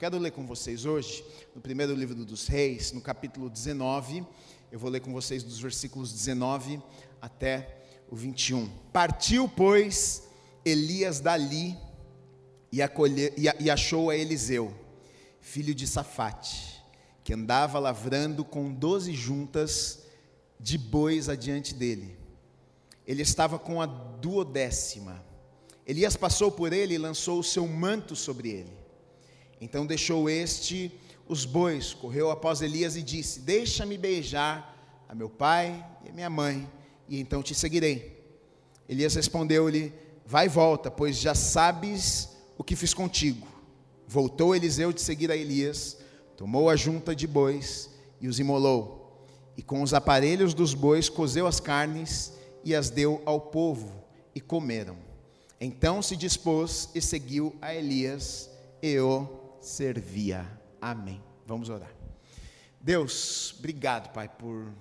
Quero ler com vocês hoje, no primeiro livro dos Reis, no capítulo 19. Eu vou ler com vocês dos versículos 19 até o 21. Partiu, pois, Elias dali e, acolhe, e, e achou a Eliseu, filho de Safate, que andava lavrando com doze juntas de bois adiante dele. Ele estava com a duodécima. Elias passou por ele e lançou o seu manto sobre ele. Então deixou este os bois, correu após Elias e disse: Deixa-me beijar a meu pai e a minha mãe, e então te seguirei. Elias respondeu-lhe: Vai e volta, pois já sabes o que fiz contigo. Voltou Eliseu de seguir a Elias, tomou a junta de bois e os imolou, e com os aparelhos dos bois cozeu as carnes e as deu ao povo, e comeram. Então se dispôs e seguiu a Elias e o servia. Amém. Vamos orar. Deus, obrigado, Pai, por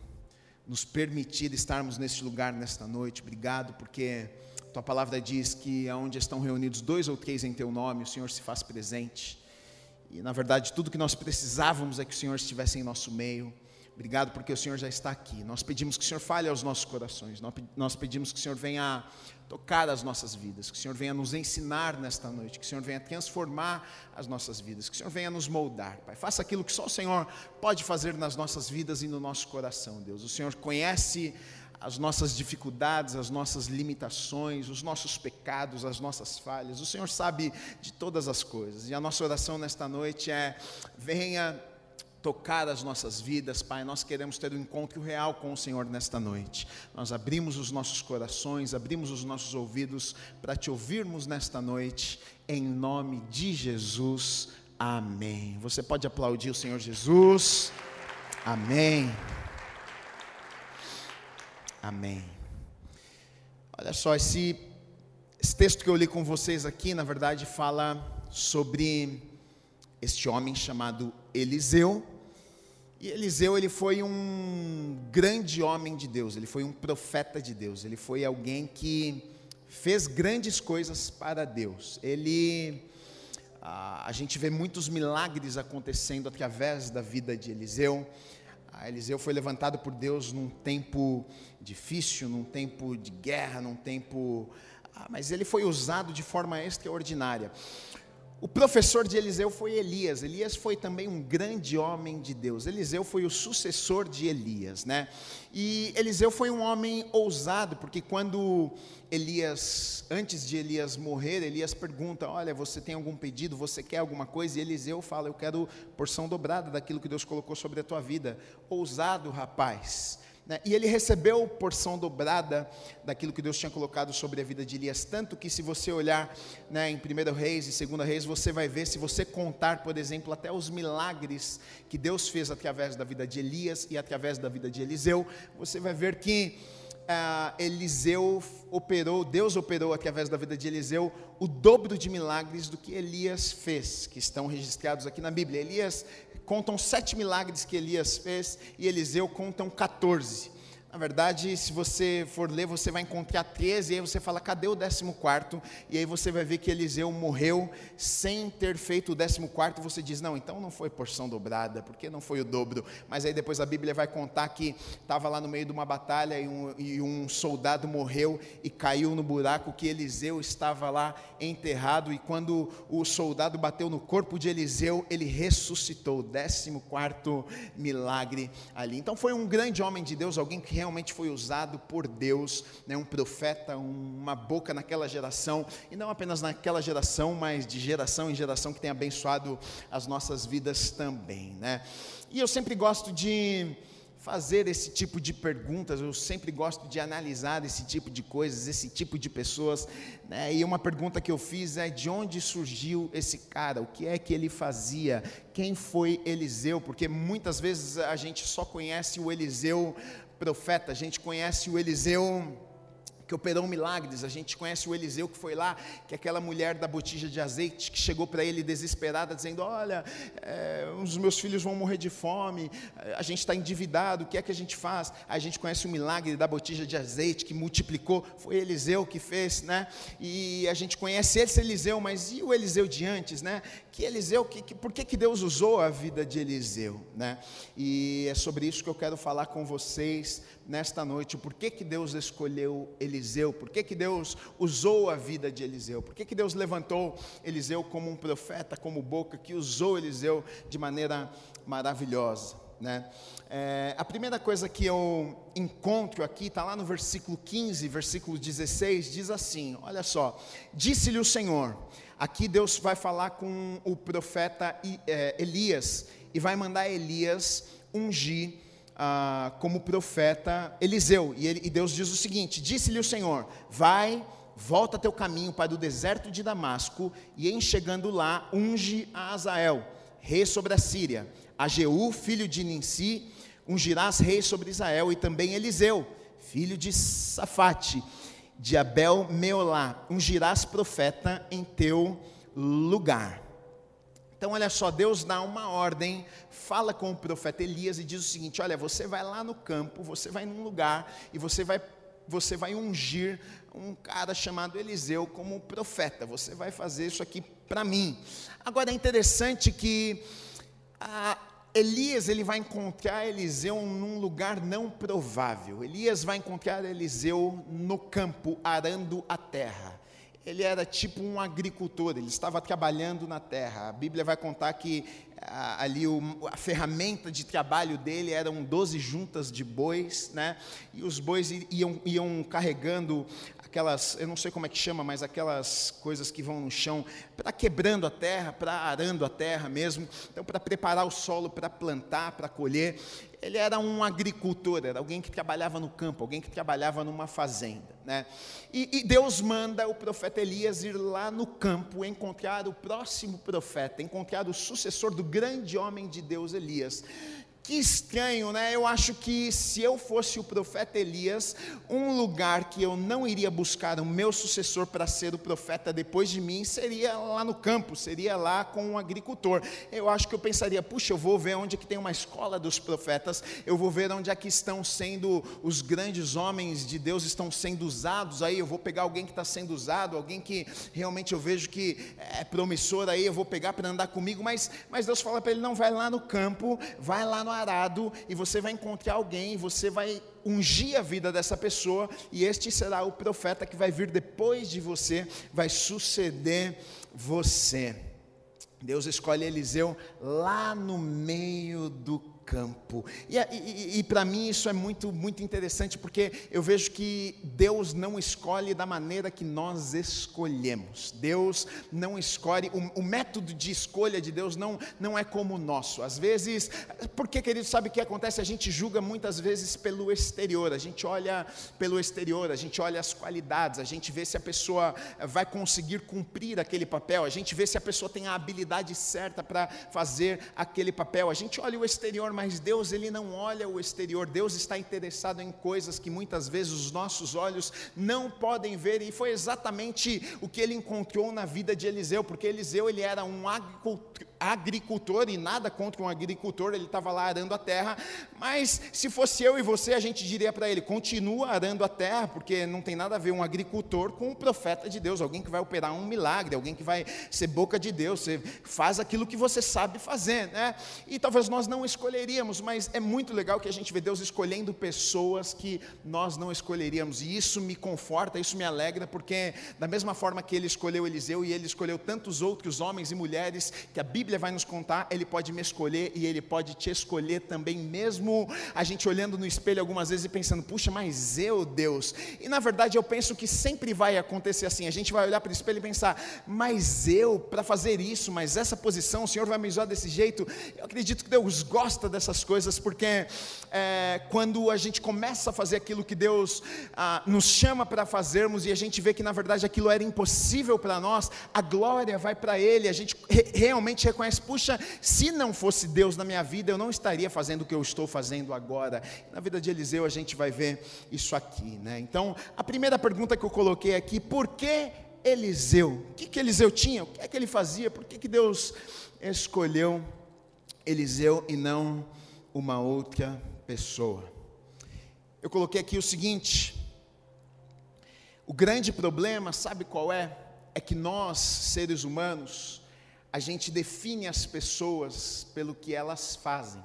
nos permitir estarmos neste lugar nesta noite. Obrigado, porque tua palavra diz que aonde estão reunidos dois ou três em teu nome, o Senhor se faz presente. E na verdade, tudo que nós precisávamos é que o Senhor estivesse em nosso meio. Obrigado porque o Senhor já está aqui. Nós pedimos que o Senhor fale aos nossos corações. Nós pedimos que o Senhor venha tocar as nossas vidas, que o Senhor venha nos ensinar nesta noite, que o Senhor venha transformar as nossas vidas, que o Senhor venha nos moldar, Pai. Faça aquilo que só o Senhor pode fazer nas nossas vidas e no nosso coração, Deus. O Senhor conhece as nossas dificuldades, as nossas limitações, os nossos pecados, as nossas falhas. O Senhor sabe de todas as coisas. E a nossa oração nesta noite é: venha tocar as nossas vidas, Pai. Nós queremos ter um encontro real com o Senhor nesta noite. Nós abrimos os nossos corações, abrimos os nossos ouvidos para te ouvirmos nesta noite, em nome de Jesus. Amém. Você pode aplaudir o Senhor Jesus. Amém. Amém. Olha só, esse, esse texto que eu li com vocês aqui, na verdade, fala sobre este homem chamado Eliseu. E Eliseu ele foi um grande homem de Deus, ele foi um profeta de Deus, ele foi alguém que fez grandes coisas para Deus. Ele a, a gente vê muitos milagres acontecendo através da vida de Eliseu. A Eliseu foi levantado por Deus num tempo difícil, num tempo de guerra, num tempo. Ah, mas ele foi usado de forma extraordinária. O professor de Eliseu foi Elias. Elias foi também um grande homem de Deus. Eliseu foi o sucessor de Elias, né? E Eliseu foi um homem ousado, porque quando Elias, antes de Elias morrer, Elias pergunta: Olha, você tem algum pedido? Você quer alguma coisa? E Eliseu fala: Eu quero porção dobrada daquilo que Deus colocou sobre a tua vida. Ousado, rapaz. Né? E ele recebeu porção dobrada daquilo que Deus tinha colocado sobre a vida de Elias. Tanto que, se você olhar né, em 1 Reis e 2 Reis, você vai ver, se você contar, por exemplo, até os milagres que Deus fez através da vida de Elias e através da vida de Eliseu, você vai ver que ah, Eliseu operou, Deus operou através da vida de Eliseu o dobro de milagres do que Elias fez, que estão registrados aqui na Bíblia. Elias contam sete milagres que Elias fez e Eliseu contam 14. Na verdade, se você for ler, você vai encontrar 13, e aí você fala, cadê o 14? E aí você vai ver que Eliseu morreu sem ter feito o 14, você diz, não, então não foi porção dobrada, porque não foi o dobro. Mas aí depois a Bíblia vai contar que estava lá no meio de uma batalha e um, e um soldado morreu e caiu no buraco que Eliseu estava lá enterrado, e quando o soldado bateu no corpo de Eliseu, ele ressuscitou, o 14 milagre ali. Então foi um grande homem de Deus, alguém que realmente foi usado por Deus, né, um profeta, uma boca naquela geração, e não apenas naquela geração, mas de geração em geração que tem abençoado as nossas vidas também. Né? E eu sempre gosto de fazer esse tipo de perguntas, eu sempre gosto de analisar esse tipo de coisas, esse tipo de pessoas, né? e uma pergunta que eu fiz é de onde surgiu esse cara, o que é que ele fazia, quem foi Eliseu, porque muitas vezes a gente só conhece o Eliseu profeta, a gente conhece o Eliseu que operou milagres. A gente conhece o Eliseu que foi lá, que é aquela mulher da botija de azeite que chegou para ele desesperada, dizendo: Olha, é, os meus filhos vão morrer de fome, a gente está endividado, o que é que a gente faz? a gente conhece o milagre da botija de azeite que multiplicou, foi Eliseu que fez, né? E a gente conhece esse Eliseu, mas e o Eliseu de antes, né? Que Eliseu, que, que, por que, que Deus usou a vida de Eliseu, né? E é sobre isso que eu quero falar com vocês nesta noite. Por que, que Deus escolheu Eliseu? Por que, que Deus usou a vida de Eliseu? Por que, que Deus levantou Eliseu como um profeta, como boca, que usou Eliseu de maneira maravilhosa? Né? É, a primeira coisa que eu encontro aqui está lá no versículo 15, versículo 16, diz assim: Olha só, disse-lhe o Senhor. Aqui Deus vai falar com o profeta é, Elias e vai mandar Elias ungir ah, como profeta Eliseu. E, ele, e Deus diz o seguinte: Disse-lhe o Senhor: Vai volta teu caminho para o deserto de Damasco, e em chegando lá, unge a Azael, rei sobre a Síria a Jeú, filho de Ninsi, ungirás rei sobre Israel, e também Eliseu, filho de Safate, de Abel Meolá, ungirás profeta em teu lugar. Então, olha só, Deus dá uma ordem, fala com o profeta Elias e diz o seguinte: Olha, você vai lá no campo, você vai num lugar e você vai, você vai ungir um cara chamado Eliseu como profeta. Você vai fazer isso aqui para mim. Agora é interessante que a, Elias ele vai encontrar Eliseu num lugar não provável. Elias vai encontrar Eliseu no campo arando a terra. Ele era tipo um agricultor, ele estava trabalhando na terra. A Bíblia vai contar que ah, ali o, a ferramenta de trabalho dele eram 12 juntas de bois, né? E os bois iam, iam carregando aquelas, eu não sei como é que chama, mas aquelas coisas que vão no chão, para quebrando a terra, para arando a terra mesmo, então para preparar o solo para plantar, para colher. Ele era um agricultor, era alguém que trabalhava no campo, alguém que trabalhava numa fazenda. Né? E, e Deus manda o profeta Elias ir lá no campo encontrar o próximo profeta, encontrar o sucessor do grande homem de Deus Elias. Que estranho, né? Eu acho que se eu fosse o profeta Elias, um lugar que eu não iria buscar o meu sucessor para ser o profeta depois de mim seria lá no campo, seria lá com um agricultor. Eu acho que eu pensaria, puxa, eu vou ver onde é que tem uma escola dos profetas, eu vou ver onde é que estão sendo os grandes homens de Deus estão sendo usados aí, eu vou pegar alguém que está sendo usado, alguém que realmente eu vejo que é promissor aí, eu vou pegar para andar comigo, mas, mas Deus fala para ele, não, vai lá no campo, vai lá no arado e você vai encontrar alguém, você vai ungir a vida dessa pessoa e este será o profeta que vai vir depois de você, vai suceder você. Deus escolhe Eliseu lá no meio do campo. E, e, e para mim isso é muito, muito interessante, porque eu vejo que Deus não escolhe da maneira que nós escolhemos. Deus não escolhe, o, o método de escolha de Deus não, não é como o nosso. Às vezes, porque, querido, sabe o que acontece? A gente julga muitas vezes pelo exterior, a gente olha pelo exterior, a gente olha as qualidades, a gente vê se a pessoa vai conseguir cumprir aquele papel, a gente vê se a pessoa tem a habilidade certa para fazer aquele papel, a gente olha o exterior, mas Deus ele não olha o exterior, Deus está interessado em coisas que muitas vezes os nossos olhos não podem ver, e foi exatamente o que ele encontrou na vida de Eliseu, porque Eliseu ele era um agricultor, e nada contra um agricultor, ele estava lá arando a terra, mas se fosse eu e você, a gente diria para ele: continua arando a terra, porque não tem nada a ver um agricultor com um profeta de Deus, alguém que vai operar um milagre, alguém que vai ser boca de Deus, você faz aquilo que você sabe fazer, né? E talvez nós não escolheríamos, mas é muito legal que a gente vê Deus escolhendo pessoas que nós não escolheríamos, e isso me conforta, isso me alegra, porque da mesma forma que ele escolheu Eliseu e ele escolheu tantos outros homens e mulheres que a Bíblia vai nos contar, ele pode me escolher e ele pode te escolher também, mesmo a gente olhando no espelho algumas vezes e pensando, puxa, mas eu, Deus, e na verdade eu penso que sempre vai acontecer assim, a gente vai olhar para o espelho e pensar, mas eu, para fazer isso, mas essa posição, o Senhor vai me usar desse jeito, eu acredito que Deus gosta dessa dessas coisas, porque é, quando a gente começa a fazer aquilo que Deus ah, nos chama para fazermos e a gente vê que na verdade aquilo era impossível para nós, a glória vai para Ele, a gente re realmente reconhece: puxa, se não fosse Deus na minha vida, eu não estaria fazendo o que eu estou fazendo agora. Na vida de Eliseu a gente vai ver isso aqui, né? Então, a primeira pergunta que eu coloquei aqui: por que Eliseu? O que, que Eliseu tinha? O que é que ele fazia? Por que, que Deus escolheu Eliseu e não uma outra pessoa. Eu coloquei aqui o seguinte: o grande problema, sabe qual é? É que nós, seres humanos, a gente define as pessoas pelo que elas fazem.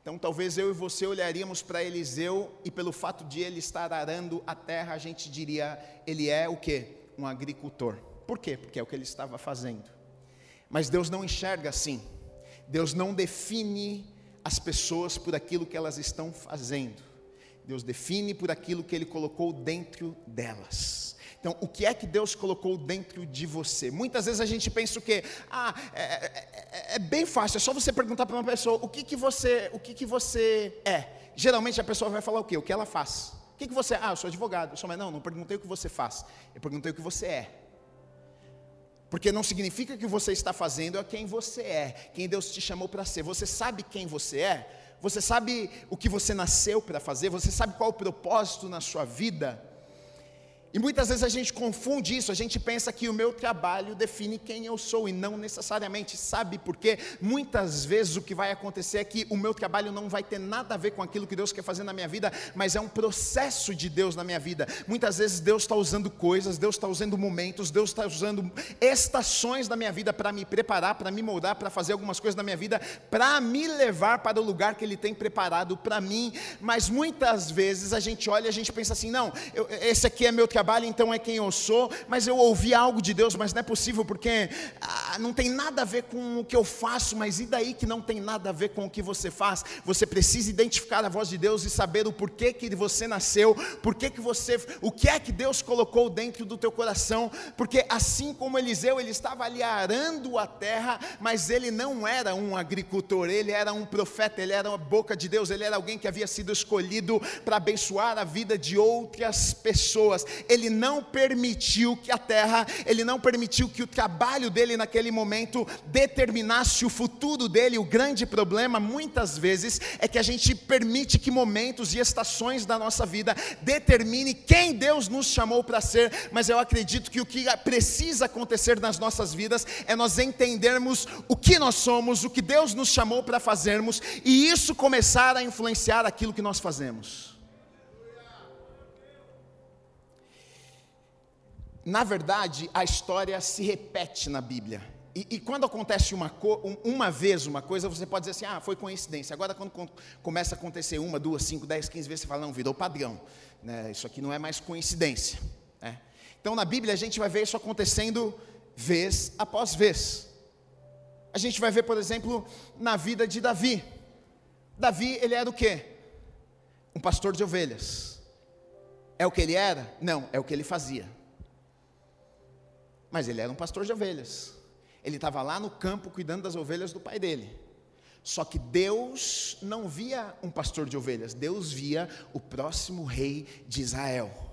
Então, talvez eu e você olharíamos para Eliseu e pelo fato de ele estar arando a terra, a gente diria, ele é o quê? Um agricultor. Por quê? Porque é o que ele estava fazendo. Mas Deus não enxerga assim. Deus não define as pessoas por aquilo que elas estão fazendo. Deus define por aquilo que ele colocou dentro delas. Então, o que é que Deus colocou dentro de você? Muitas vezes a gente pensa o quê? Ah, é, é, é, é bem fácil, é só você perguntar para uma pessoa o que, que você, o que, que você é. Geralmente a pessoa vai falar o quê? O que ela faz. O que, que você é? Ah, eu sou advogado. Eu sou, mas não, não perguntei o que você faz. Eu perguntei o que você é. Porque não significa que que você está fazendo é quem você é, quem Deus te chamou para ser. Você sabe quem você é? Você sabe o que você nasceu para fazer? Você sabe qual o propósito na sua vida? E muitas vezes a gente confunde isso, a gente pensa que o meu trabalho define quem eu sou e não necessariamente, sabe por quê? Muitas vezes o que vai acontecer é que o meu trabalho não vai ter nada a ver com aquilo que Deus quer fazer na minha vida, mas é um processo de Deus na minha vida. Muitas vezes Deus está usando coisas, Deus está usando momentos, Deus está usando estações da minha vida para me preparar, para me moldar, para fazer algumas coisas na minha vida, para me levar para o lugar que Ele tem preparado para mim. Mas muitas vezes a gente olha e a gente pensa assim: não, eu, esse aqui é meu trabalho trabalho, então é quem eu sou, mas eu ouvi algo de Deus, mas não é possível porque ah, não tem nada a ver com o que eu faço, mas e daí que não tem nada a ver com o que você faz? Você precisa identificar a voz de Deus e saber o porquê que você nasceu, porquê que você, o que é que Deus colocou dentro do teu coração, porque assim como Eliseu, ele estava ali arando a terra, mas ele não era um agricultor, ele era um profeta, ele era a boca de Deus, ele era alguém que havia sido escolhido para abençoar a vida de outras pessoas ele não permitiu que a terra, ele não permitiu que o trabalho dele naquele momento determinasse o futuro dele. O grande problema, muitas vezes, é que a gente permite que momentos e estações da nossa vida determine quem Deus nos chamou para ser, mas eu acredito que o que precisa acontecer nas nossas vidas é nós entendermos o que nós somos, o que Deus nos chamou para fazermos, e isso começar a influenciar aquilo que nós fazemos. Na verdade, a história se repete na Bíblia. E, e quando acontece uma, uma vez uma coisa, você pode dizer assim, ah, foi coincidência. Agora, quando começa a acontecer uma, duas, cinco, dez, quinze vezes, você fala, não, virou padrão. Né? Isso aqui não é mais coincidência. Né? Então, na Bíblia, a gente vai ver isso acontecendo vez após vez. A gente vai ver, por exemplo, na vida de Davi. Davi, ele era o quê? Um pastor de ovelhas. É o que ele era? Não, é o que ele fazia. Mas ele era um pastor de ovelhas. Ele estava lá no campo cuidando das ovelhas do pai dele. Só que Deus não via um pastor de ovelhas, Deus via o próximo rei de Israel.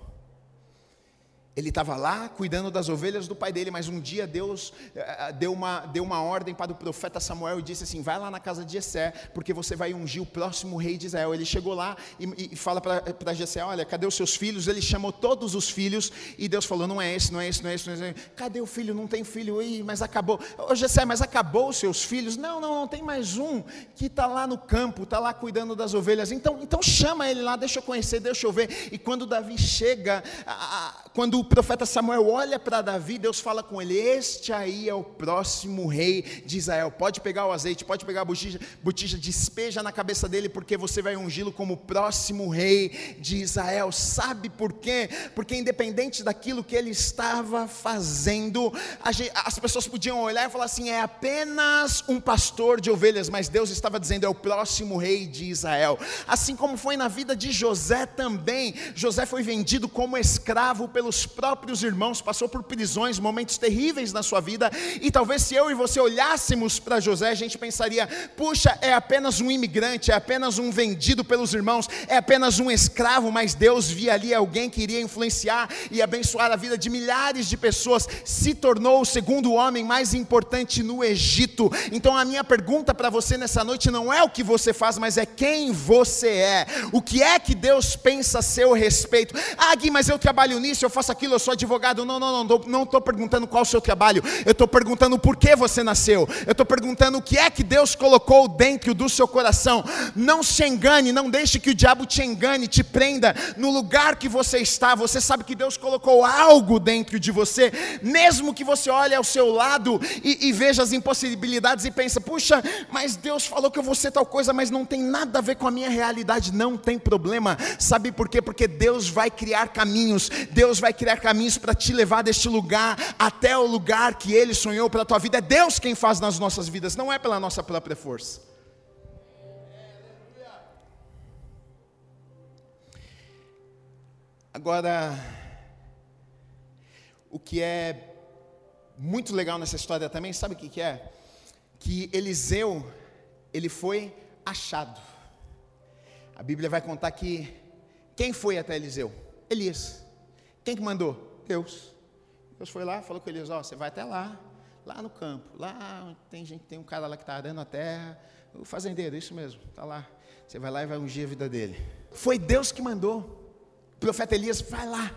Ele estava lá cuidando das ovelhas do pai dele, mas um dia Deus uh, deu, uma, deu uma ordem para o profeta Samuel e disse assim: Vai lá na casa de Jessé, porque você vai ungir o próximo rei de Israel. Ele chegou lá e, e fala para Jessé: Olha, cadê os seus filhos? Ele chamou todos os filhos e Deus falou: Não é esse, não é esse, não é esse. Não é esse. Cadê o filho? Não tem filho. Ih, mas acabou. Ô Jessé, mas acabou os seus filhos? Não, não, não tem mais um que está lá no campo, está lá cuidando das ovelhas. Então, então chama ele lá, deixa eu conhecer, deixa eu ver. E quando Davi chega, a, a, quando o profeta Samuel olha para Davi, Deus fala com ele: Este aí é o próximo rei de Israel. Pode pegar o azeite, pode pegar a botija, botija despeja na cabeça dele, porque você vai ungí-lo como próximo rei de Israel. Sabe por quê? Porque independente daquilo que ele estava fazendo, as pessoas podiam olhar e falar assim: é apenas um pastor de ovelhas, mas Deus estava dizendo: é o próximo rei de Israel. Assim como foi na vida de José também. José foi vendido como escravo pelos próprios irmãos, passou por prisões, momentos terríveis na sua vida, e talvez se eu e você olhássemos para José, a gente pensaria: puxa, é apenas um imigrante, é apenas um vendido pelos irmãos, é apenas um escravo, mas Deus via ali alguém que iria influenciar e abençoar a vida de milhares de pessoas, se tornou o segundo homem mais importante no Egito. Então a minha pergunta para você nessa noite não é o que você faz, mas é quem você é. O que é que Deus pensa a seu respeito? Ah, Gui, mas eu trabalho nisso, eu faço aquilo, eu sou advogado. Não, não, não, não estou perguntando qual o seu trabalho. Eu estou perguntando por que você nasceu. Eu estou perguntando o que é que Deus colocou dentro do seu coração. Não se engane, não deixe que o diabo te engane, te prenda no lugar que você está. Você sabe que Deus colocou algo dentro de você, mesmo que você olhe ao seu lado e, e veja as impossibilidades e pensa, puxa, mas Deus falou que eu vou ser tal coisa, mas não tem nada a ver com a minha realidade. Não tem problema. Sabe por quê? Porque Deus vai criar caminhos. Deus vai criar caminhos para te levar deste lugar até o lugar que Ele sonhou para a tua vida. É Deus quem faz nas nossas vidas, não é pela nossa própria força. Agora, o que é muito legal nessa história também, sabe o que, que é? Que Eliseu, ele foi achado. A Bíblia vai contar que quem foi até Eliseu? Elias. Quem que mandou? Deus. Deus foi lá, falou com Elias, ó, você vai até lá, lá no campo, lá tem gente, tem um cara lá que está arando a terra, o fazendeiro, isso mesmo, está lá. Você vai lá e vai ungir a vida dele. Foi Deus que mandou. O profeta Elias, vai lá,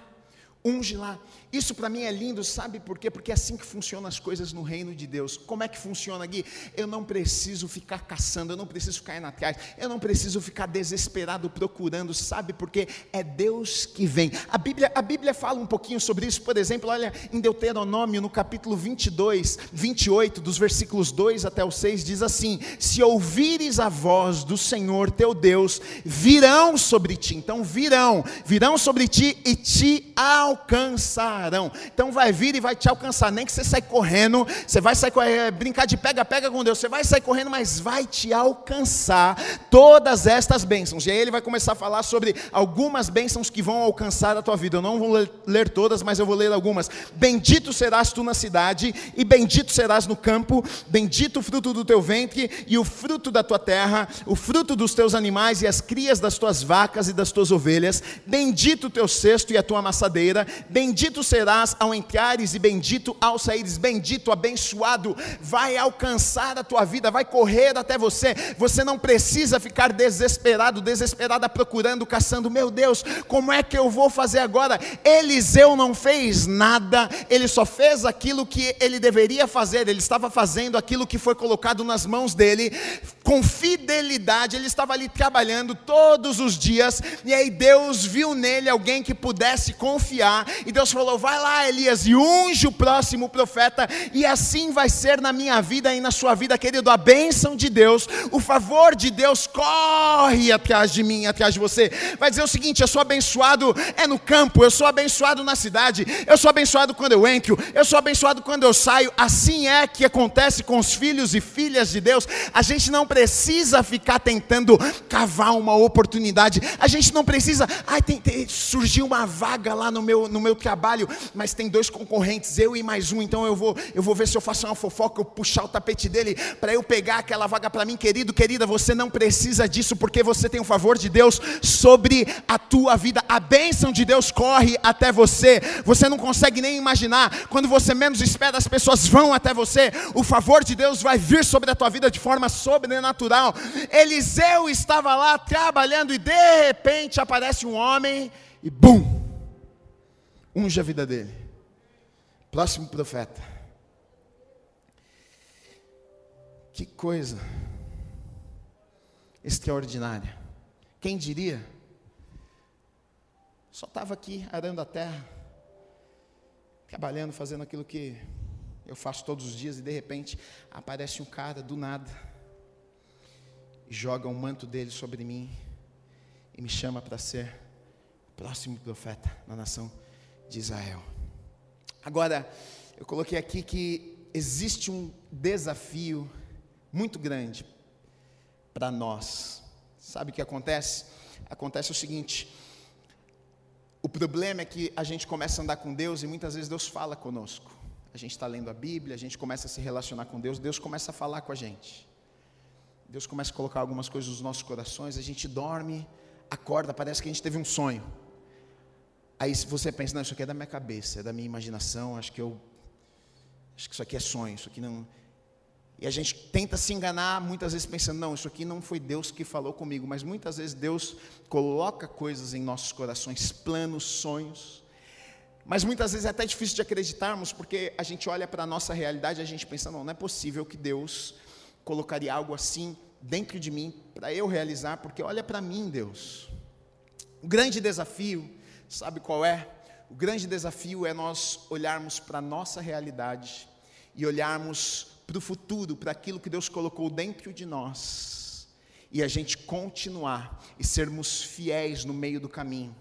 unge lá. Isso para mim é lindo, sabe por quê? Porque é assim que funcionam as coisas no reino de Deus. Como é que funciona aqui? Eu não preciso ficar caçando, eu não preciso ficar indo atrás, eu não preciso ficar desesperado procurando, sabe por quê? É Deus que vem. A Bíblia, a Bíblia fala um pouquinho sobre isso, por exemplo, olha em Deuteronômio, no capítulo 22, 28, dos versículos 2 até o 6, diz assim: Se ouvires a voz do Senhor teu Deus, virão sobre ti, então virão, virão sobre ti e te alcançarão alcançarão. Então vai vir e vai te alcançar. Nem que você saia correndo, você vai sair é, brincar de pega-pega com Deus, você vai sair correndo, mas vai te alcançar todas estas bênçãos. E aí ele vai começar a falar sobre algumas bênçãos que vão alcançar a tua vida. Eu não vou ler todas, mas eu vou ler algumas. Bendito serás tu na cidade, e bendito serás no campo, bendito o fruto do teu ventre e o fruto da tua terra, o fruto dos teus animais e as crias das tuas vacas e das tuas ovelhas. Bendito o teu cesto e a tua amassadeira, bendito serás ao entrares e bendito ao saíres, bendito, abençoado, vai alcançar a tua vida, vai correr até você. Você não precisa ficar desesperado, desesperada procurando, caçando. Meu Deus, como é que eu vou fazer agora? Eliseu não fez nada, ele só fez aquilo que ele deveria fazer, ele estava fazendo aquilo que foi colocado nas mãos dele, com fidelidade, ele estava ali trabalhando todos os dias, e aí Deus viu nele alguém que pudesse confiar, e Deus falou: vai lá, Elias, e unge o próximo profeta, e assim vai ser na minha vida e na sua vida, querido. A bênção de Deus, o favor de Deus corre atrás de mim, atrás de você. Vai dizer o seguinte: eu sou abençoado é no campo, eu sou abençoado na cidade, eu sou abençoado quando eu entro, eu sou abençoado quando eu saio. Assim é que acontece com os filhos e filhas de Deus. A gente não precisa ficar tentando cavar uma oportunidade, a gente não precisa, ai, tem, tem, surgiu uma vaga lá no meu, no meu trabalho trabalho, mas tem dois concorrentes, eu e mais um, então eu vou, eu vou ver se eu faço uma fofoca, eu puxar o tapete dele para eu pegar aquela vaga para mim, querido, querida, você não precisa disso porque você tem o favor de Deus sobre a tua vida. A bênção de Deus corre até você. Você não consegue nem imaginar. Quando você menos espera, as pessoas vão até você. O favor de Deus vai vir sobre a tua vida de forma sobrenatural. Eliseu estava lá trabalhando e de repente aparece um homem e bum! Unge a vida dele. Próximo profeta. Que coisa extraordinária. Quem diria? Só estava aqui arando a terra, trabalhando, fazendo aquilo que eu faço todos os dias, e de repente aparece um cara do nada, joga um manto dele sobre mim, e me chama para ser o próximo profeta na nação de Israel. Agora, eu coloquei aqui que existe um desafio muito grande para nós. Sabe o que acontece? Acontece o seguinte: o problema é que a gente começa a andar com Deus e muitas vezes Deus fala conosco. A gente está lendo a Bíblia, a gente começa a se relacionar com Deus, Deus começa a falar com a gente. Deus começa a colocar algumas coisas nos nossos corações, a gente dorme, acorda, parece que a gente teve um sonho. Aí você pensa, não, isso aqui é da minha cabeça, é da minha imaginação, acho que eu acho que isso aqui é sonho, isso aqui não. E a gente tenta se enganar muitas vezes pensando, não, isso aqui não foi Deus que falou comigo, mas muitas vezes Deus coloca coisas em nossos corações, planos, sonhos. Mas muitas vezes é até difícil de acreditarmos, porque a gente olha para a nossa realidade e a gente pensa, não, não é possível que Deus colocaria algo assim dentro de mim para eu realizar, porque olha para mim, Deus. O grande desafio, sabe qual é? O grande desafio é nós olharmos para a nossa realidade e olharmos para o futuro, para aquilo que Deus colocou dentro de nós, e a gente continuar e sermos fiéis no meio do caminho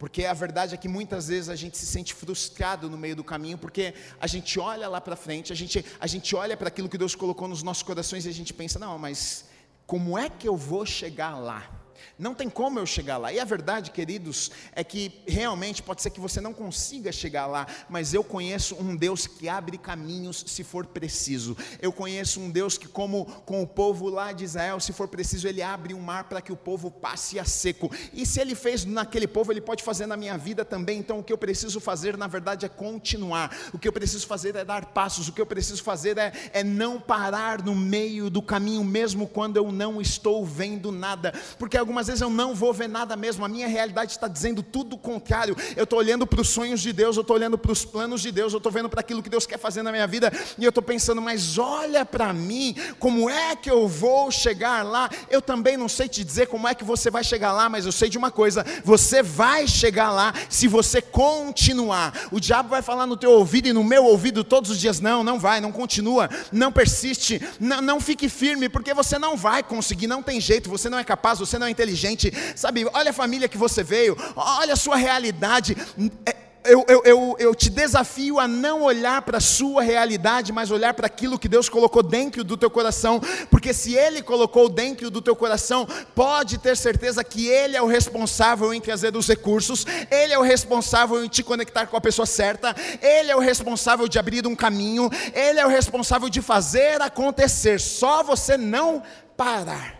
porque a verdade é que muitas vezes a gente se sente frustrado no meio do caminho, porque a gente olha lá para frente, a gente, a gente olha para aquilo que Deus colocou nos nossos corações e a gente pensa: não, mas como é que eu vou chegar lá? Não tem como eu chegar lá. E a verdade, queridos, é que realmente pode ser que você não consiga chegar lá, mas eu conheço um Deus que abre caminhos se for preciso. Eu conheço um Deus que, como com o povo lá de Israel, se for preciso, ele abre um mar para que o povo passe a seco. E se ele fez naquele povo, ele pode fazer na minha vida também. Então, o que eu preciso fazer, na verdade, é continuar. O que eu preciso fazer é dar passos. O que eu preciso fazer é, é não parar no meio do caminho, mesmo quando eu não estou vendo nada. Porque algumas vezes eu não vou ver nada mesmo, a minha realidade está dizendo tudo o contrário. Eu estou olhando para os sonhos de Deus, eu estou olhando para os planos de Deus, eu estou vendo para aquilo que Deus quer fazer na minha vida, e eu estou pensando, mas olha para mim, como é que eu vou chegar lá? Eu também não sei te dizer como é que você vai chegar lá, mas eu sei de uma coisa: você vai chegar lá se você continuar. O diabo vai falar no teu ouvido e no meu ouvido todos os dias: não, não vai, não continua, não persiste, não, não fique firme, porque você não vai conseguir, não tem jeito, você não é capaz, você não é inteligente sabe? Olha a família que você veio, olha a sua realidade. É, eu, eu, eu, eu, te desafio a não olhar para a sua realidade, mas olhar para aquilo que Deus colocou dentro do teu coração, porque se Ele colocou dentro do teu coração, pode ter certeza que Ele é o responsável em trazer os recursos, Ele é o responsável em te conectar com a pessoa certa, Ele é o responsável de abrir um caminho, Ele é o responsável de fazer acontecer, só você não parar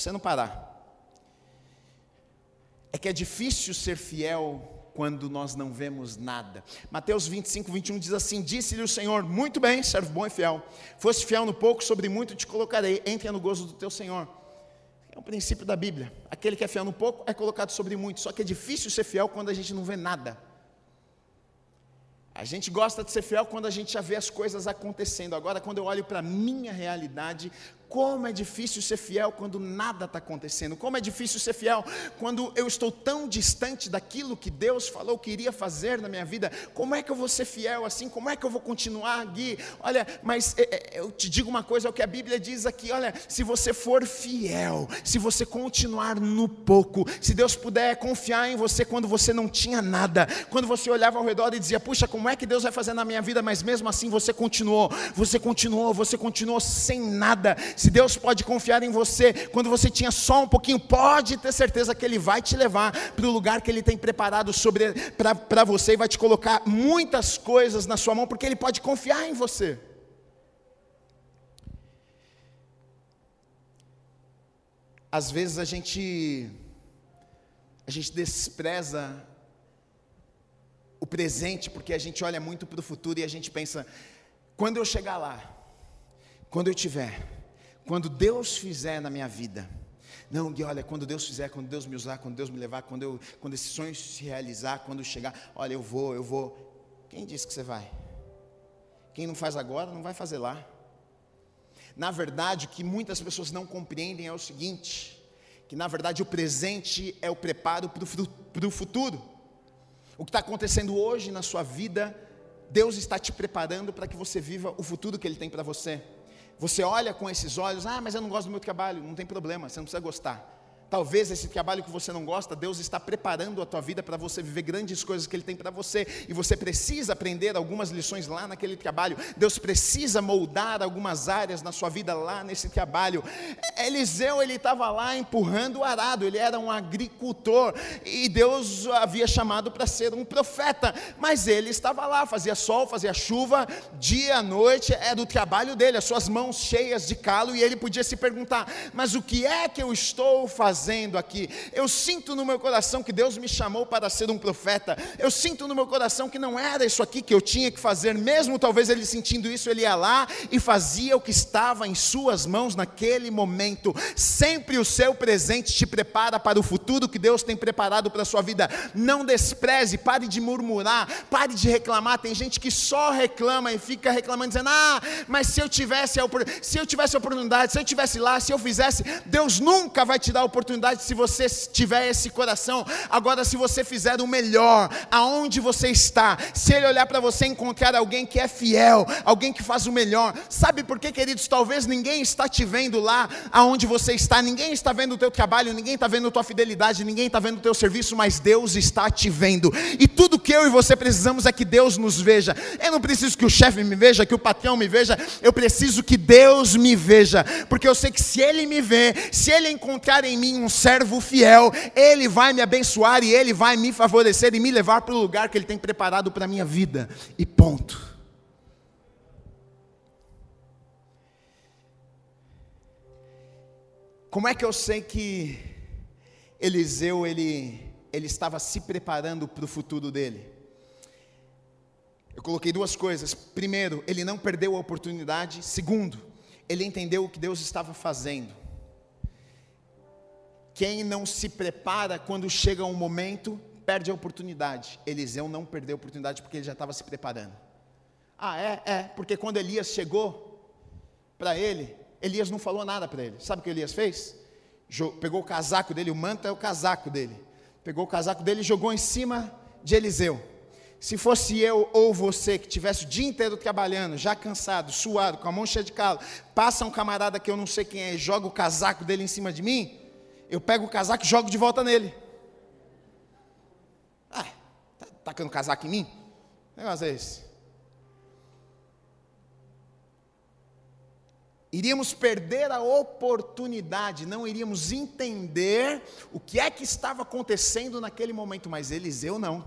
você não parar. É que é difícil ser fiel quando nós não vemos nada. Mateus 25, 21 diz assim: Disse-lhe o Senhor, muito bem, servo bom e fiel. Foste fiel no pouco, sobre muito te colocarei. Entre no gozo do teu Senhor. É um princípio da Bíblia. Aquele que é fiel no pouco é colocado sobre muito. Só que é difícil ser fiel quando a gente não vê nada. A gente gosta de ser fiel quando a gente já vê as coisas acontecendo. Agora, quando eu olho para a minha realidade, como é difícil ser fiel quando nada está acontecendo. Como é difícil ser fiel quando eu estou tão distante daquilo que Deus falou que iria fazer na minha vida. Como é que eu vou ser fiel assim? Como é que eu vou continuar, Gui? Olha, mas é, é, eu te digo uma coisa: é o que a Bíblia diz aqui. Olha, se você for fiel, se você continuar no pouco, se Deus puder confiar em você quando você não tinha nada, quando você olhava ao redor e dizia, puxa, como é que Deus vai fazer na minha vida? Mas mesmo assim você continuou, você continuou, você continuou sem nada se Deus pode confiar em você quando você tinha só um pouquinho, pode ter certeza que Ele vai te levar para o lugar que Ele tem preparado para você e vai te colocar muitas coisas na sua mão, porque Ele pode confiar em você. Às vezes a gente a gente despreza o presente porque a gente olha muito para o futuro e a gente pensa quando eu chegar lá, quando eu tiver, quando Deus fizer na minha vida, não, Gui, olha, quando Deus fizer, quando Deus me usar, quando Deus me levar, quando, eu, quando esse sonho se realizar, quando chegar, olha, eu vou, eu vou. Quem disse que você vai? Quem não faz agora, não vai fazer lá. Na verdade, o que muitas pessoas não compreendem é o seguinte: que na verdade o presente é o preparo para o futuro. O que está acontecendo hoje na sua vida, Deus está te preparando para que você viva o futuro que Ele tem para você. Você olha com esses olhos, ah, mas eu não gosto do meu trabalho, não tem problema, você não precisa gostar. Talvez esse trabalho que você não gosta, Deus está preparando a tua vida para você viver grandes coisas que Ele tem para você, e você precisa aprender algumas lições lá naquele trabalho. Deus precisa moldar algumas áreas na sua vida lá nesse trabalho. Eliseu, ele estava lá empurrando o arado, ele era um agricultor, e Deus o havia chamado para ser um profeta, mas ele estava lá, fazia sol, fazia chuva, dia, noite, era o trabalho dele, as suas mãos cheias de calo, e ele podia se perguntar: mas o que é que eu estou fazendo? Fazendo aqui? Eu sinto no meu coração que Deus me chamou para ser um profeta. Eu sinto no meu coração que não era isso aqui que eu tinha que fazer, mesmo talvez ele sentindo isso, ele ia lá e fazia o que estava em suas mãos naquele momento. Sempre o seu presente te prepara para o futuro que Deus tem preparado para a sua vida. Não despreze, pare de murmurar, pare de reclamar. Tem gente que só reclama e fica reclamando, dizendo: Ah, mas se eu tivesse se eu tivesse oportunidade, se eu tivesse lá, se eu fizesse, Deus nunca vai te dar a oportunidade se você tiver esse coração. Agora, se você fizer o melhor, aonde você está, se Ele olhar para você encontrar alguém que é fiel, alguém que faz o melhor, sabe por quê, queridos? Talvez ninguém está te vendo lá aonde você está, ninguém está vendo o teu trabalho, ninguém está vendo a tua fidelidade, ninguém está vendo o teu serviço, mas Deus está te vendo. E tudo que eu e você precisamos é que Deus nos veja. Eu não preciso que o chefe me veja, que o patrão me veja, eu preciso que Deus me veja, porque eu sei que se Ele me vê, se Ele encontrar em mim um servo fiel, Ele vai me abençoar e Ele vai me favorecer e me levar para o lugar que Ele tem preparado para a minha vida. E ponto. Como é que eu sei que Eliseu ele, ele estava se preparando para o futuro dele? Eu coloquei duas coisas. Primeiro, ele não perdeu a oportunidade. Segundo, ele entendeu o que Deus estava fazendo. Quem não se prepara quando chega um momento, perde a oportunidade. Eliseu não perdeu a oportunidade porque ele já estava se preparando. Ah, é? É, porque quando Elias chegou para ele, Elias não falou nada para ele. Sabe o que Elias fez? Pegou o casaco dele, o manto é o casaco dele. Pegou o casaco dele e jogou em cima de Eliseu. Se fosse eu ou você que tivesse o dia inteiro trabalhando, já cansado, suado, com a mão cheia de calo, passa um camarada que eu não sei quem é e joga o casaco dele em cima de mim, eu pego o casaco e jogo de volta nele. Ah, tá tacando casaco em mim? Que negócio é esse? Iríamos perder a oportunidade, não iríamos entender o que é que estava acontecendo naquele momento, mas Eliseu não.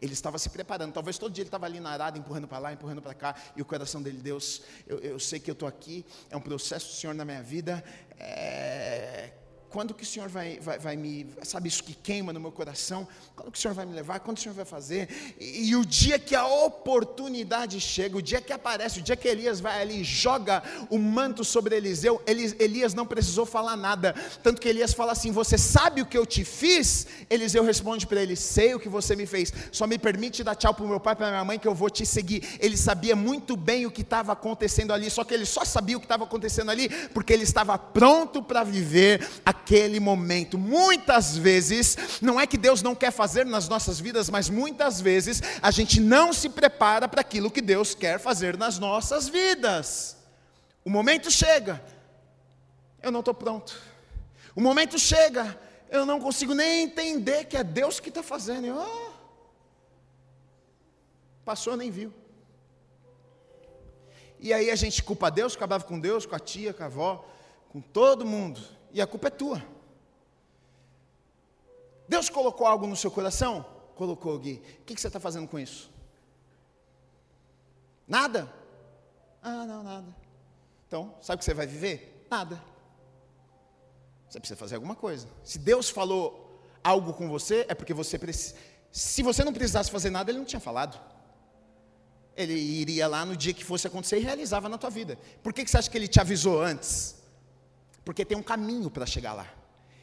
Ele estava se preparando. Talvez todo dia ele estava ali na arada, empurrando para lá, empurrando para cá. E o coração dele, Deus, eu, eu sei que eu estou aqui. É um processo do Senhor na minha vida. É, quando que o Senhor vai, vai, vai, me, sabe isso que queima no meu coração? Quando que o Senhor vai me levar? Quando o Senhor vai fazer? E, e, o dia que a oportunidade chega, o dia que aparece, o dia que Elias vai ali e joga o manto sobre Eliseu, Elias não precisou falar nada. Tanto que Elias fala assim: Você sabe o que eu te fiz? Eliseu responde para ele: Sei o que você me fez. Só me permite dar tchau para o meu pai e para minha mãe que eu vou te seguir. Ele sabia muito bem o que estava acontecendo ali, só que ele só sabia o que estava acontecendo ali porque ele estava pronto para viver a naquele momento. Muitas vezes, não é que Deus não quer fazer nas nossas vidas, mas muitas vezes a gente não se prepara para aquilo que Deus quer fazer nas nossas vidas. O momento chega, eu não estou pronto. O momento chega, eu não consigo nem entender que é Deus que está fazendo. Oh, passou, nem viu. E aí a gente culpa Deus, fica bravo com Deus, com a tia, com a avó, com todo mundo. E a culpa é tua. Deus colocou algo no seu coração? Colocou, Gui. O que você está fazendo com isso? Nada? Ah, não, nada. Então, sabe o que você vai viver? Nada. Você precisa fazer alguma coisa. Se Deus falou algo com você, é porque você precisa. Se você não precisasse fazer nada, Ele não tinha falado. Ele iria lá no dia que fosse acontecer e realizava na tua vida. Por que, que você acha que Ele te avisou antes? Porque tem um caminho para chegar lá.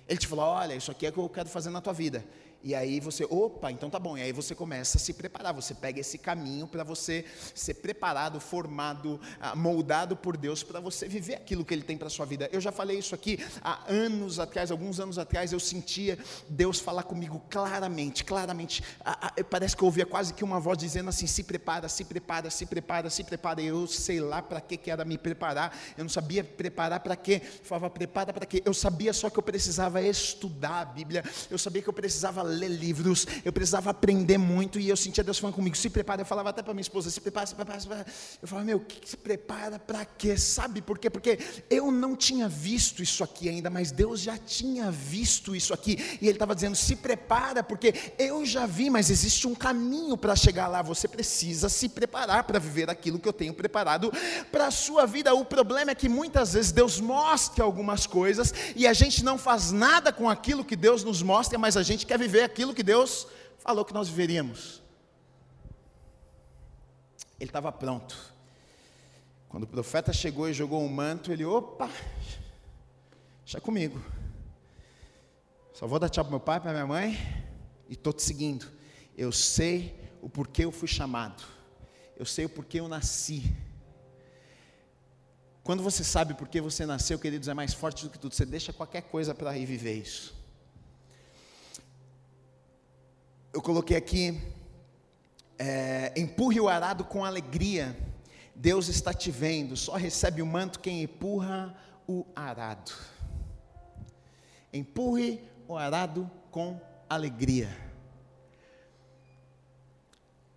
Ele te falou: olha, isso aqui é o que eu quero fazer na tua vida. E aí você, opa, então tá bom. E aí você começa a se preparar. Você pega esse caminho para você ser preparado, formado, ah, moldado por Deus para você viver aquilo que Ele tem para sua vida. Eu já falei isso aqui há anos atrás, alguns anos atrás. Eu sentia Deus falar comigo claramente, claramente. Ah, ah, parece que eu ouvia quase que uma voz dizendo assim: se prepara, se prepara, se prepara, se prepara. E eu sei lá para que que era me preparar. Eu não sabia preparar para quê. Eu falava prepara para quê. Eu sabia só que eu precisava estudar a Bíblia. Eu sabia que eu precisava ler livros, eu precisava aprender muito, e eu sentia Deus falando comigo, se prepara, eu falava até para minha esposa, se prepara, se prepara, se prepara. Eu falava, meu, se prepara para quê? Sabe por quê? Porque eu não tinha visto isso aqui ainda, mas Deus já tinha visto isso aqui, e Ele estava dizendo, se prepara, porque eu já vi, mas existe um caminho para chegar lá, você precisa se preparar para viver aquilo que eu tenho preparado para a sua vida. O problema é que muitas vezes Deus mostra algumas coisas, e a gente não faz nada com aquilo que Deus nos mostra, mas a gente quer viver aquilo que Deus falou que nós viveríamos. Ele estava pronto. Quando o profeta chegou e jogou um manto, ele, opa, deixa comigo. Só vou dar tchau para meu pai, para minha mãe, e estou te seguindo. Eu sei o porquê eu fui chamado. Eu sei o porquê eu nasci. Quando você sabe por que você nasceu, queridos, é mais forte do que tudo. Você deixa qualquer coisa para ir viver isso. Eu coloquei aqui, é, empurre o arado com alegria. Deus está te vendo. Só recebe o manto quem empurra o arado. Empurre o arado com alegria.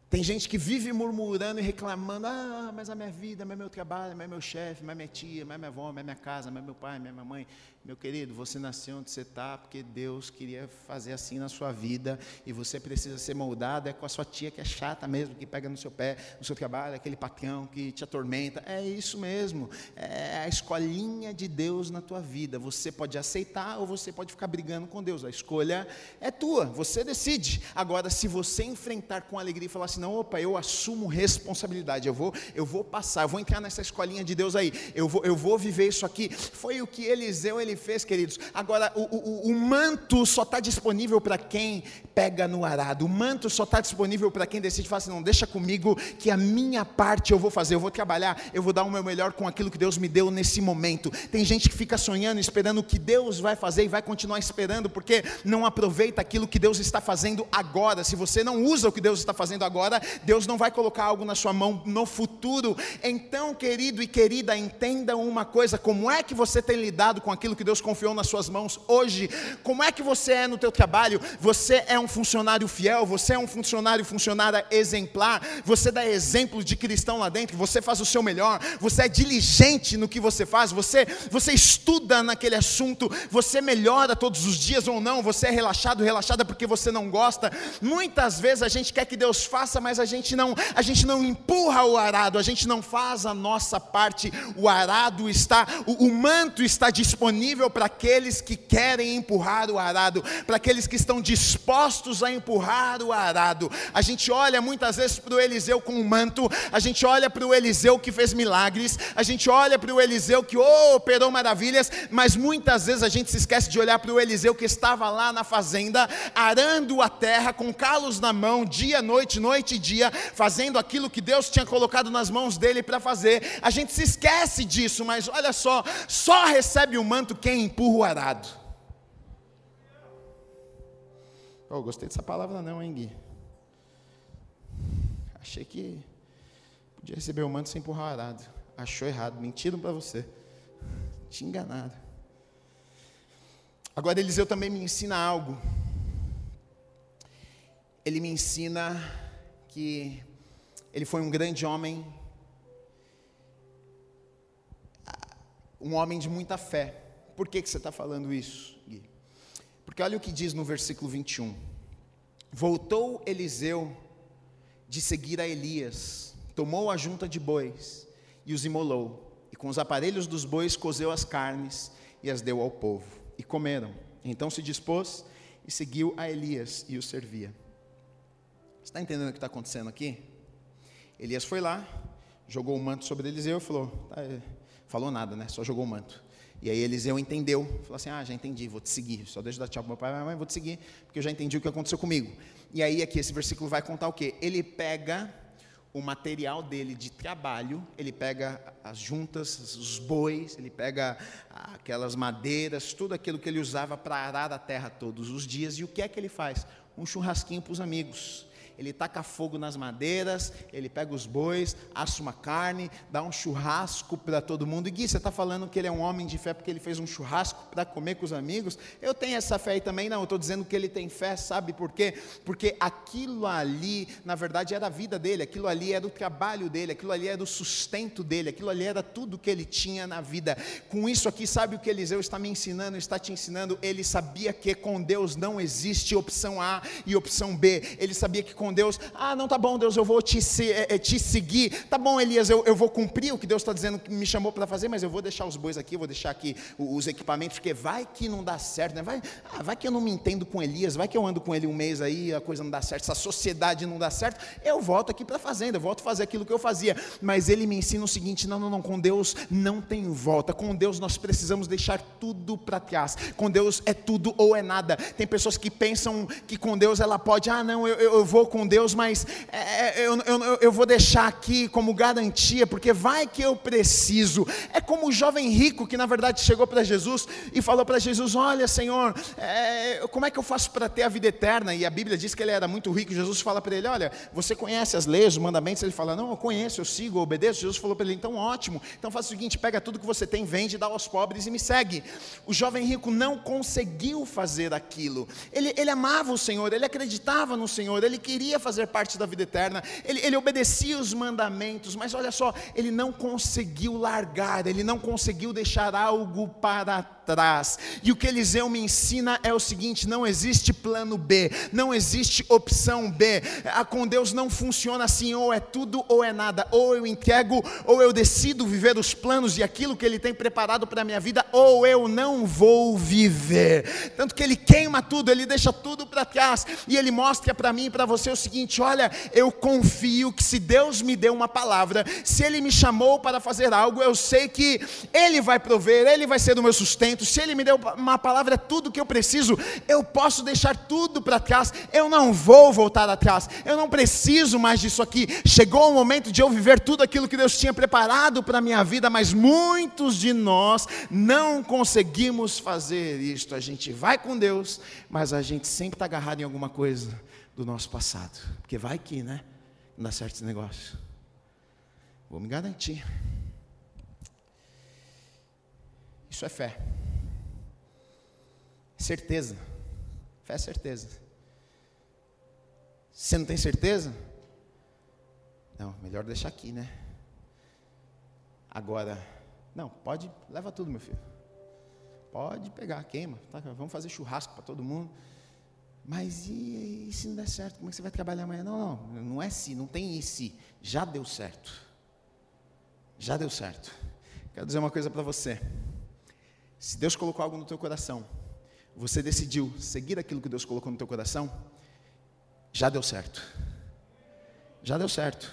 Tem gente que vive murmurando e reclamando: ah, mas a minha vida, mas meu trabalho, mas meu chefe, mas minha tia, mas minha avó, mas minha casa, mas meu pai, mas minha mãe. Meu querido, você nasceu onde você está porque Deus queria fazer assim na sua vida e você precisa ser moldado. É com a sua tia que é chata mesmo, que pega no seu pé, no seu trabalho, aquele patrão que te atormenta. É isso mesmo. É a escolinha de Deus na tua vida. Você pode aceitar ou você pode ficar brigando com Deus. A escolha é tua, você decide. Agora, se você enfrentar com alegria e falar assim: não, opa, eu assumo responsabilidade, eu vou, eu vou passar, eu vou entrar nessa escolinha de Deus aí, eu vou, eu vou viver isso aqui. Foi o que Eliseu ele fez, queridos. Agora, o, o, o manto só está disponível para quem pega no arado. O manto só está disponível para quem decide falar assim: não, deixa comigo que a minha parte eu vou fazer, eu vou trabalhar, eu vou dar o meu melhor com aquilo que Deus me deu nesse momento. Tem gente que fica sonhando, esperando o que Deus vai fazer e vai continuar esperando, porque não aproveita aquilo que Deus está fazendo agora. Se você não usa o que Deus está fazendo agora, Deus não vai colocar algo na sua mão no futuro. Então, querido e querida, entenda uma coisa: como é que você tem lidado com aquilo que Deus confiou nas suas mãos hoje? Como é que você é no teu trabalho? Você é um funcionário fiel, você é um funcionário funcionária exemplar, você dá exemplo de cristão lá dentro, você faz o seu melhor, você é diligente no que você faz, você você estuda naquele assunto, você melhora todos os dias ou não, você é relaxado, relaxada porque você não gosta. Muitas vezes a gente quer que Deus faça, mas a gente não, a gente não empurra o arado, a gente não faz a nossa parte. O arado está, o, o manto está disponível para aqueles que querem empurrar o arado, para aqueles que estão dispostos a empurrar o arado. A gente olha muitas vezes para o Eliseu com o manto, a gente olha para o Eliseu que fez milagres, a gente olha para o Eliseu que oh, operou maravilhas, mas muitas vezes a gente se esquece de olhar para o Eliseu que estava lá na fazenda, arando a terra com calos na mão, dia, noite, noite e dia, fazendo aquilo que Deus tinha colocado nas mãos dele para fazer. A gente se esquece disso, mas olha só, só recebe o manto quem empurra o arado. Oh, gostei dessa palavra não, hein, Gui? Achei que podia receber o manto sem empurrar o arado. Achou errado, mentiram para você. Te enganado. Agora Eliseu também me ensina algo. Ele me ensina que ele foi um grande homem, um homem de muita fé. Por que, que você está falando isso, Gui? Porque olha o que diz no versículo 21. Voltou Eliseu de seguir a Elias, tomou a junta de bois e os imolou, e com os aparelhos dos bois cozeu as carnes e as deu ao povo, e comeram. Então se dispôs e seguiu a Elias e o servia. Você está entendendo o que está acontecendo aqui? Elias foi lá, jogou o manto sobre Eliseu e falou: tá, falou nada, né? Só jogou o manto. E aí Eliseu entendeu, falou assim: Ah, já entendi, vou te seguir. Só deixa eu dar tchau para meu pai e minha mãe, vou te seguir, porque eu já entendi o que aconteceu comigo. E aí aqui esse versículo vai contar o quê? Ele pega o material dele de trabalho, ele pega as juntas, os bois, ele pega aquelas madeiras, tudo aquilo que ele usava para arar a terra todos os dias, e o que é que ele faz? Um churrasquinho para os amigos ele taca fogo nas madeiras, ele pega os bois, assa uma carne, dá um churrasco para todo mundo. E Gui, você está falando que ele é um homem de fé porque ele fez um churrasco para comer com os amigos? Eu tenho essa fé aí também, não, eu estou dizendo que ele tem fé, sabe por quê? Porque aquilo ali, na verdade, era a vida dele, aquilo ali era o trabalho dele, aquilo ali era o sustento dele, aquilo ali era tudo que ele tinha na vida. Com isso aqui, sabe o que Eliseu está me ensinando, está te ensinando? Ele sabia que com Deus não existe opção A e opção B. Ele sabia que com Deus, ah, não tá bom, Deus, eu vou te, é, é, te seguir. Tá bom, Elias, eu, eu vou cumprir o que Deus está dizendo que me chamou para fazer, mas eu vou deixar os bois aqui, vou deixar aqui os equipamentos, porque vai que não dá certo, né? Vai, ah, vai que eu não me entendo com Elias, vai que eu ando com ele um mês aí, a coisa não dá certo, essa sociedade não dá certo. Eu volto aqui para a fazenda, eu volto a fazer aquilo que eu fazia. Mas ele me ensina o seguinte: não, não, não, com Deus não tem volta. Com Deus nós precisamos deixar tudo para trás. Com Deus é tudo ou é nada. Tem pessoas que pensam que com Deus ela pode, ah, não, eu, eu vou com Deus, mas é, é, eu, eu, eu vou deixar aqui como garantia, porque vai que eu preciso. É como o jovem rico que na verdade chegou para Jesus e falou para Jesus: Olha, Senhor, é, como é que eu faço para ter a vida eterna? E a Bíblia diz que ele era muito rico. Jesus fala para ele: Olha, você conhece as leis, os mandamentos? Ele fala: Não, eu conheço, eu sigo, eu obedeço. Jesus falou para ele: Então ótimo, então faça o seguinte: pega tudo que você tem, vende, dá aos pobres e me segue. O jovem rico não conseguiu fazer aquilo. Ele, ele amava o Senhor, ele acreditava no Senhor, ele queria fazer parte da vida eterna, ele, ele obedecia os mandamentos, mas olha só, ele não conseguiu largar, ele não conseguiu deixar algo para trás. E o que Eliseu me ensina é o seguinte: não existe plano B, não existe opção B. A com Deus não funciona assim, ou é tudo ou é nada. Ou eu entrego, ou eu decido viver os planos e aquilo que Ele tem preparado para a minha vida, ou eu não vou viver. Tanto que Ele queima tudo, Ele deixa tudo para trás, e Ele mostra para mim e para você o seguinte: olha, eu confio que se Deus me deu uma palavra, se Ele me chamou para fazer algo, eu sei que Ele vai prover, Ele vai ser o meu sustento. Se Ele me deu uma palavra, é tudo que eu preciso, eu posso deixar tudo para trás, eu não vou voltar atrás, eu não preciso mais disso aqui. Chegou o momento de eu viver tudo aquilo que Deus tinha preparado para a minha vida, mas muitos de nós não conseguimos fazer isto. A gente vai com Deus, mas a gente sempre está agarrado em alguma coisa do nosso passado, porque vai que, né? Não dá certo esse negócio. Vou me garantir. Isso é fé. Certeza. Fé é certeza. Você não tem certeza? Não, melhor deixar aqui, né? Agora, não, pode, leva tudo, meu filho. Pode pegar, queima. Tá, vamos fazer churrasco para todo mundo. Mas e, e, se não der certo? Como é que você vai trabalhar amanhã? Não, não, não é se, não tem e se. Já deu certo. Já deu certo. Quero dizer uma coisa para você. Se Deus colocou algo no teu coração, você decidiu seguir aquilo que Deus colocou no teu coração, já deu certo. Já deu certo.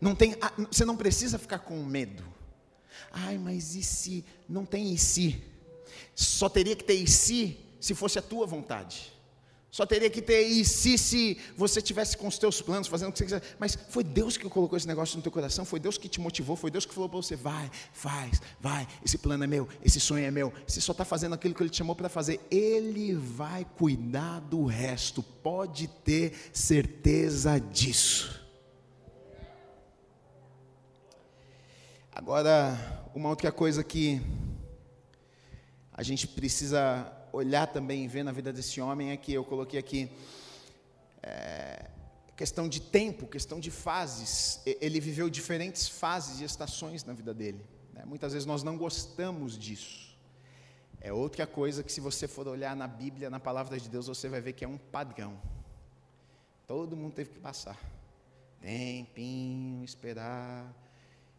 Não tem, ah, você não precisa ficar com medo. Ai, mas e se? Não tem e se. Só teria que ter e se se fosse a tua vontade. Só teria que ter e se, se você tivesse com os teus planos, fazendo o que você quiser. Mas foi Deus que colocou esse negócio no teu coração, foi Deus que te motivou, foi Deus que falou para você: vai, faz, vai, esse plano é meu, esse sonho é meu. Você só está fazendo aquilo que Ele te chamou para fazer. Ele vai cuidar do resto, pode ter certeza disso. Agora, uma outra coisa que a gente precisa olhar também e ver na vida desse homem é que eu coloquei aqui é, questão de tempo, questão de fases. Ele viveu diferentes fases e estações na vida dele. Né? Muitas vezes nós não gostamos disso. É outra coisa que, se você for olhar na Bíblia, na palavra de Deus, você vai ver que é um padrão. Todo mundo teve que passar. Tempinho, esperar,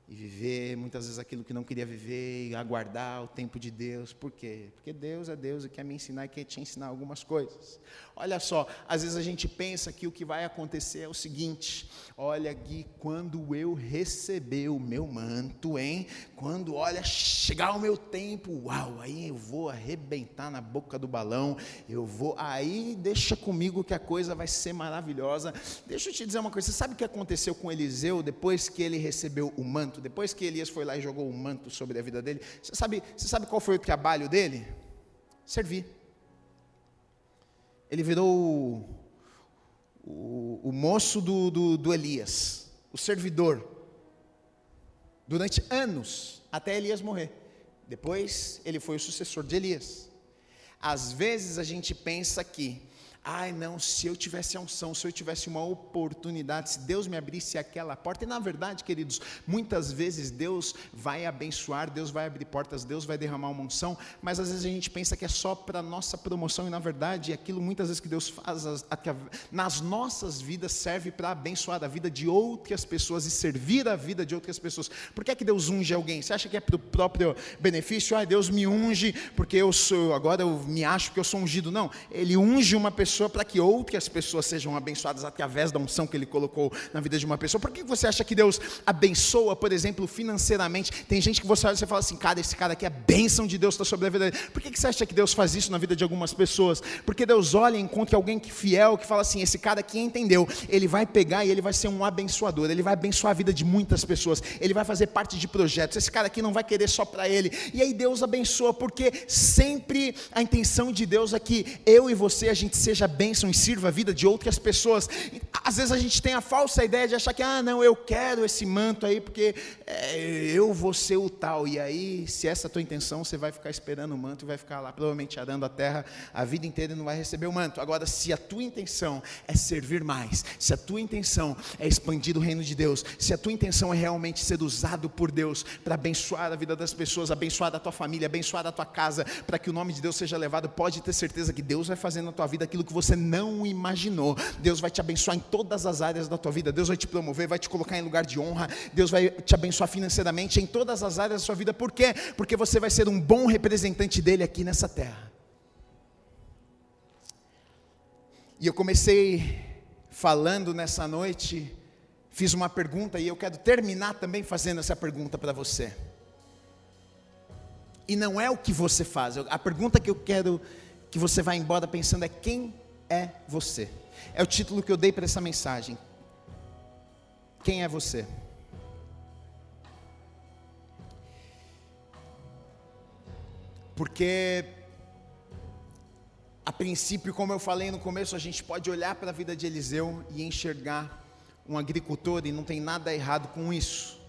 e viver muitas vezes aquilo que não queria viver e aguardar o tempo de Deus. Por quê? Porque Deus é Deus e quer me ensinar e quer te ensinar algumas coisas. Olha só, às vezes a gente pensa que o que vai acontecer é o seguinte: olha, Gui, quando eu receber o meu manto, hein? Quando, olha, chegar o meu tempo, uau, aí eu vou arrebentar na boca do balão, eu vou, aí deixa comigo que a coisa vai ser maravilhosa. Deixa eu te dizer uma coisa: você sabe o que aconteceu com Eliseu depois que ele recebeu o manto? Depois que Elias foi lá e jogou o manto sobre a vida dele? Você sabe, você sabe qual foi o trabalho dele? Servir ele virou o, o, o moço do, do, do Elias, o servidor, durante anos, até Elias morrer. Depois ele foi o sucessor de Elias. Às vezes a gente pensa que Ai, não, se eu tivesse a unção, se eu tivesse uma oportunidade, se Deus me abrisse aquela porta. E na verdade, queridos, muitas vezes Deus vai abençoar, Deus vai abrir portas, Deus vai derramar uma unção, mas às vezes a gente pensa que é só para nossa promoção, e na verdade, aquilo muitas vezes que Deus faz nas nossas vidas serve para abençoar a vida de outras pessoas e servir a vida de outras pessoas. Por que é que Deus unge alguém? Você acha que é para o próprio benefício? Ah, Deus me unge porque eu sou, agora eu me acho que eu sou ungido. Não, Ele unge uma pessoa pessoa para que outras pessoas sejam abençoadas através da unção que Ele colocou na vida de uma pessoa. Por que você acha que Deus abençoa, por exemplo, financeiramente? Tem gente que você olha e fala assim, cara, esse cara aqui é bênção de Deus está sobre a vida dele. Por que você acha que Deus faz isso na vida de algumas pessoas? Porque Deus olha e encontra alguém que fiel, que fala assim, esse cara aqui entendeu, ele vai pegar e ele vai ser um abençoador, ele vai abençoar a vida de muitas pessoas, ele vai fazer parte de projetos, esse cara aqui não vai querer só para ele. E aí Deus abençoa, porque sempre a intenção de Deus é que eu e você, a gente seja seja bênção e sirva a vida de outras pessoas. Às vezes a gente tem a falsa ideia de achar que, ah, não, eu quero esse manto aí porque é, eu vou ser o tal. E aí, se essa é a tua intenção, você vai ficar esperando o manto e vai ficar lá, provavelmente arando a terra a vida inteira e não vai receber o manto. Agora, se a tua intenção é servir mais, se a tua intenção é expandir o reino de Deus, se a tua intenção é realmente ser usado por Deus para abençoar a vida das pessoas, abençoar a tua família, abençoar a tua casa, para que o nome de Deus seja levado, pode ter certeza que Deus vai fazer na tua vida aquilo que que você não imaginou. Deus vai te abençoar em todas as áreas da tua vida. Deus vai te promover, vai te colocar em lugar de honra. Deus vai te abençoar financeiramente em todas as áreas da sua vida. Por quê? Porque você vai ser um bom representante dele aqui nessa terra. E eu comecei falando nessa noite, fiz uma pergunta e eu quero terminar também fazendo essa pergunta para você. E não é o que você faz, a pergunta que eu quero que você vai embora pensando é quem é você. É o título que eu dei para essa mensagem. Quem é você? Porque, a princípio, como eu falei no começo, a gente pode olhar para a vida de Eliseu e enxergar um agricultor, e não tem nada errado com isso,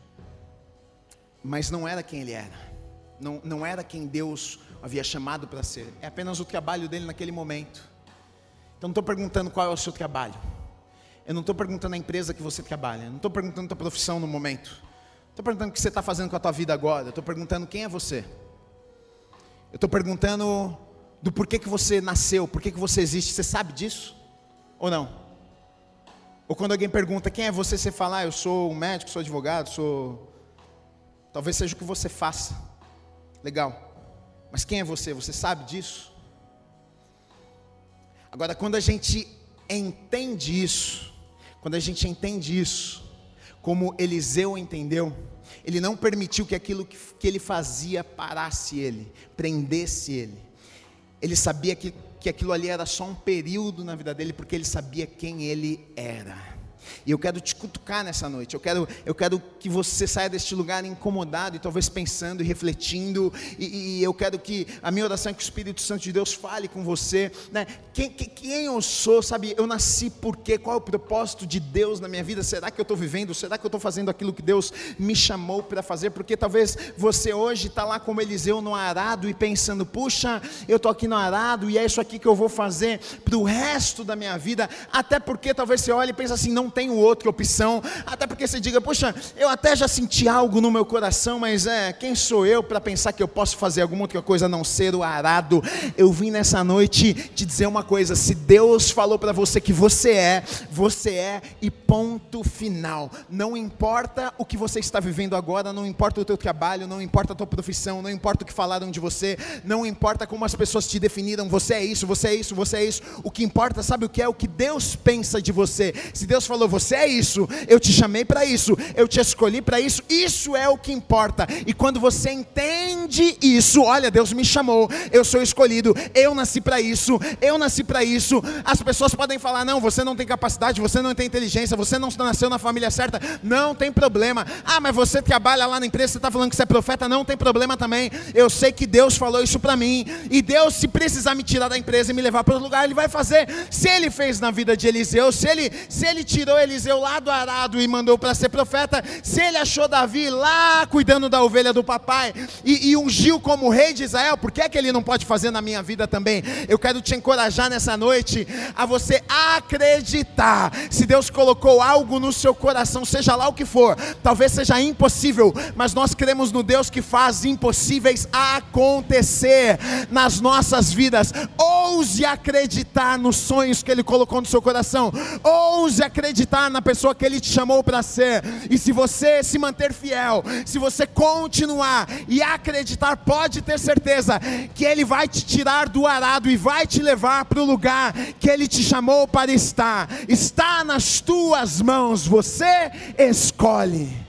mas não era quem ele era, não, não era quem Deus havia chamado para ser, é apenas o trabalho dele naquele momento. Então não estou perguntando qual é o seu trabalho. Eu não estou perguntando a empresa que você trabalha. Eu não estou perguntando a tua profissão no momento. Estou perguntando o que você está fazendo com a tua vida agora. Estou perguntando quem é você. Eu estou perguntando do porquê que você nasceu, porquê que você existe. Você sabe disso? Ou não? Ou quando alguém pergunta quem é você, você fala, ah, eu sou um médico, sou advogado, sou. Talvez seja o que você faça. Legal. Mas quem é você? Você sabe disso? Agora, quando a gente entende isso, quando a gente entende isso, como Eliseu entendeu, ele não permitiu que aquilo que, que ele fazia parasse ele, prendesse ele. Ele sabia que, que aquilo ali era só um período na vida dele, porque ele sabia quem ele era. E eu quero te cutucar nessa noite. Eu quero, eu quero que você saia deste lugar incomodado e talvez pensando e refletindo. E, e eu quero que a minha oração é que o Espírito Santo de Deus fale com você. Né? Quem, quem, quem eu sou, sabe? Eu nasci por quê? Qual é o propósito de Deus na minha vida? Será que eu estou vivendo? Será que eu estou fazendo aquilo que Deus me chamou para fazer? Porque talvez você hoje está lá como Eliseu no arado e pensando: puxa, eu estou aqui no arado e é isso aqui que eu vou fazer para o resto da minha vida. Até porque talvez você olhe e pense assim: não tenho outra opção, até porque você diga, poxa, eu até já senti algo no meu coração, mas é, quem sou eu para pensar que eu posso fazer alguma outra coisa a não ser o arado? Eu vim nessa noite te dizer uma coisa: se Deus falou para você que você é, você é e ponto final. Não importa o que você está vivendo agora, não importa o teu trabalho, não importa a tua profissão, não importa o que falaram de você, não importa como as pessoas te definiram, você é isso, você é isso, você é isso. O que importa, sabe o que é? O que Deus pensa de você. Se Deus falou falou: Você é isso, eu te chamei para isso, eu te escolhi para isso, isso é o que importa. E quando você entende isso, olha, Deus me chamou, eu sou escolhido, eu nasci para isso, eu nasci para isso. As pessoas podem falar: Não, você não tem capacidade, você não tem inteligência, você não nasceu na família certa, não tem problema. Ah, mas você trabalha lá na empresa, você está falando que você é profeta, não tem problema também. Eu sei que Deus falou isso para mim, e Deus, se precisar me tirar da empresa e me levar para outro lugar, Ele vai fazer. Se Ele fez na vida de Eliseu, se Ele, se ele tirou Eliseu lá do arado e mandou para ser profeta, se Ele achou Davi lá cuidando da ovelha do papai e, e ungiu como rei de Israel, por que é que Ele não pode fazer na minha vida também? Eu quero te encorajar nessa noite a você acreditar. Se Deus colocou algo no seu coração, seja lá o que for, talvez seja impossível, mas nós cremos no Deus que faz impossíveis acontecer nas nossas vidas. Ouse acreditar nos sonhos que Ele colocou no seu coração, ouse acreditar na pessoa que Ele te chamou para ser, e se você se manter fiel, se você continuar e acreditar, pode ter certeza que Ele vai te tirar do arado e vai te levar para o lugar que Ele te chamou para estar. Está nas tuas mãos, você escolhe.